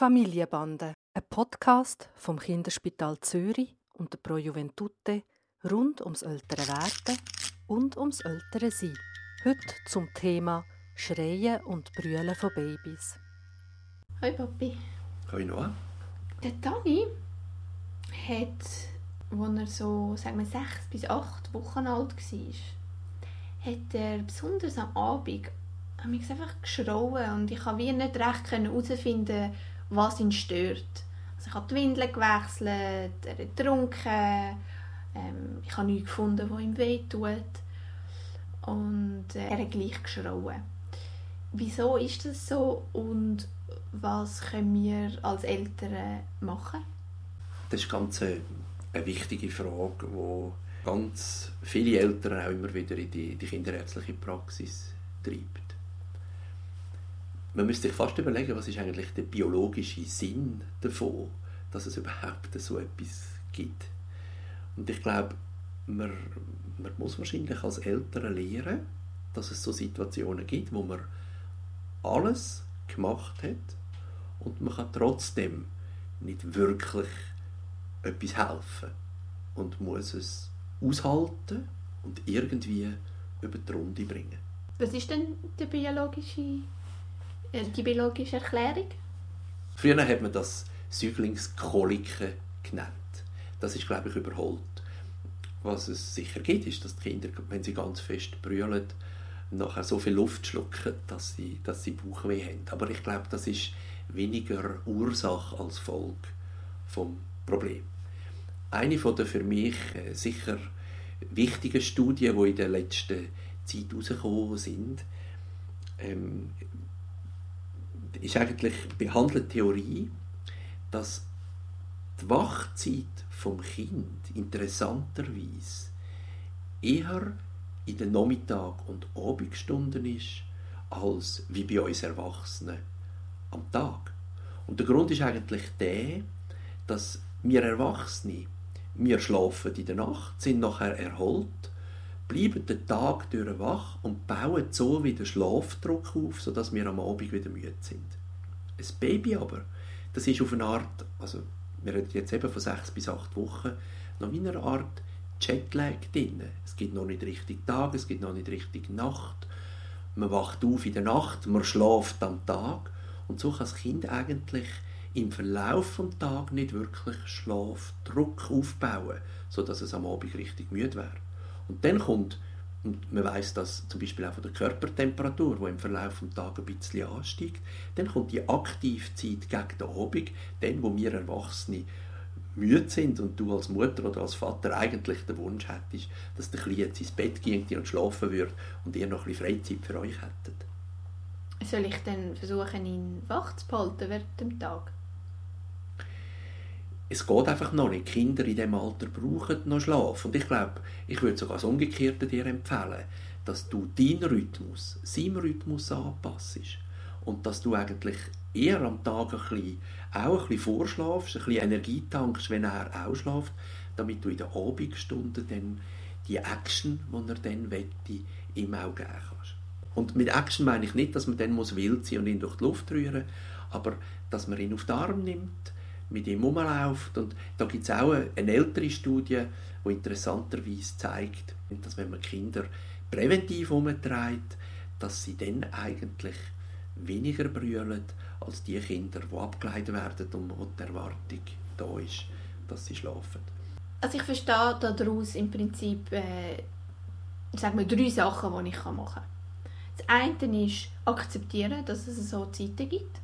Familienbande, ein Podcast vom Kinderspital Zürich und der Pro Juventute rund ums ältere Werden und ums ältere Sein. Heute zum Thema Schreien und Brüllen von Babys. Hoi Papi. Hoi Noah. Der Dani hat, als er so sagen wir, sechs bis acht Wochen alt war, hat er besonders am Abend habe ich einfach geschrauen und ich konnte nicht recht herausfinden, was ihn stört. Also ich habe die Windeln gewechselt, er hat getrunken, ähm, ich habe nichts gefunden, was ihm wehtut und äh, er hat gleich geschrauen. Wieso ist das so und was können wir als Eltern machen? Das ist ganz eine, eine wichtige Frage, die ganz viele Eltern auch immer wieder in die, die kinderärztliche Praxis treibt. Man müsste sich fast überlegen, was ist eigentlich der biologische Sinn davon, dass es überhaupt so etwas gibt. Und ich glaube, man, man muss wahrscheinlich als Eltern lernen, dass es so Situationen gibt, wo man alles gemacht hat und man kann trotzdem nicht wirklich etwas helfen und muss es aushalten und irgendwie über die Runde bringen. Was ist denn der biologische, die biologische Erklärung? Früher hat man das Säuglingskoliken genannt. Das ist, glaube ich, überholt. Was es sicher gibt, ist, dass die Kinder, wenn sie ganz fest brüllen, nachher so viel Luft schlucken, dass sie, dass sie Bauchweh haben. Aber ich glaube, das ist weniger Ursache als Folge vom Problem. Eine von der für mich äh, sicher wichtigen Studien, die in der letzten Zeit herausgekommen sind, ähm, ist eigentlich behandelt Theorie, dass die Wachzeit vom Kind interessanterweise eher in den Nachmittag- und Abendstunden ist, als wie bei uns Erwachsenen am Tag. Und der Grund ist eigentlich der, dass wir Erwachsene, wir schlafen in der Nacht, sind nachher erholt, bleiben den Tag durch wach und bauen so wieder Schlafdruck auf, sodass wir am Abend wieder müde sind. Ein Baby aber, das ist auf eine Art, also wir reden jetzt eben von sechs bis acht Wochen, noch in einer Art Jetlag drin. Es gibt noch nicht richtig Tag, es gibt noch nicht richtig Nacht. Man wacht auf in der Nacht, man schläft am Tag und so kann das Kind eigentlich im Verlauf des Tages nicht wirklich Schlafdruck aufbauen, sodass es am Abend richtig müde wäre. Und dann kommt, und man weiß das zum Beispiel auch von der Körpertemperatur, die im Verlauf des Tages ein bisschen ansteigt, dann kommt die Aktivzeit gegen den Abend, dann, wo wir Erwachsene müde sind und du als Mutter oder als Vater eigentlich den Wunsch hättest, dass der Kleine jetzt ins Bett ginge und schlafen würde und ihr noch ein bisschen Freizeit für euch hättet. Soll ich dann versuchen, ihn wach zu behalten während dem Tag? Es geht einfach noch nicht. Kinder in diesem Alter brauchen noch Schlaf. Und ich glaube, ich würde sogar das Umgekehrte dir empfehlen, dass du deinen Rhythmus, seinem Rhythmus anpasst. Und dass du eigentlich eher am Tag ein bisschen, auch ein bisschen vorschlafst, ein bisschen Energie tankst, wenn er auch schläft, damit du in den Abendstunden dann die Action, die er dann wette, ihm auch geben kannst. Und mit Action meine ich nicht, dass man dann muss wild sein und ihn durch die Luft rühren, aber dass man ihn auf den Arm nimmt, mit ihm rumläuft. Und da gibt es auch eine, ältere Studie, die interessanterweise zeigt, dass wenn man Kinder präventiv umtreibt, dass sie dann eigentlich weniger brüllen als die Kinder, die abgeleitet werden und wo die Erwartung da ist, dass sie schlafen. Also ich verstehe daraus im Prinzip äh, sagen wir, drei Sachen, die ich machen kann. Das eine ist akzeptieren, dass es so Zeiten gibt.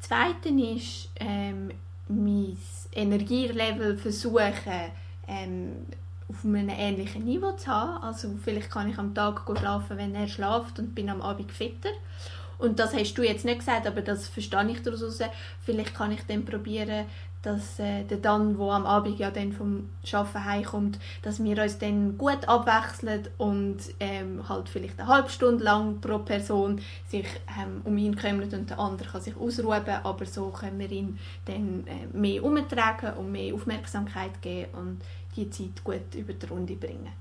Das zweite ist ähm, mein Energielevel versuchen ähm, auf einem ähnlichen Niveau zu haben. Also vielleicht kann ich am Tag schlafen, wenn er schlaft und bin am Abend fitter. Und das hast du jetzt nicht gesagt, aber das verstehe ich daraus. Vielleicht kann ich dann probieren, dass äh, der dann, wo am Abend ja dann vom Arbeiten heimkommt, dass wir uns dann gut abwechseln und ähm, halt vielleicht eine halbe Stunde lang pro Person sich ähm, um ihn kümmert und der andere kann sich ausruhen, aber so können wir ihn dann äh, mehr umtragen und mehr Aufmerksamkeit geben und die Zeit gut über die Runde bringen.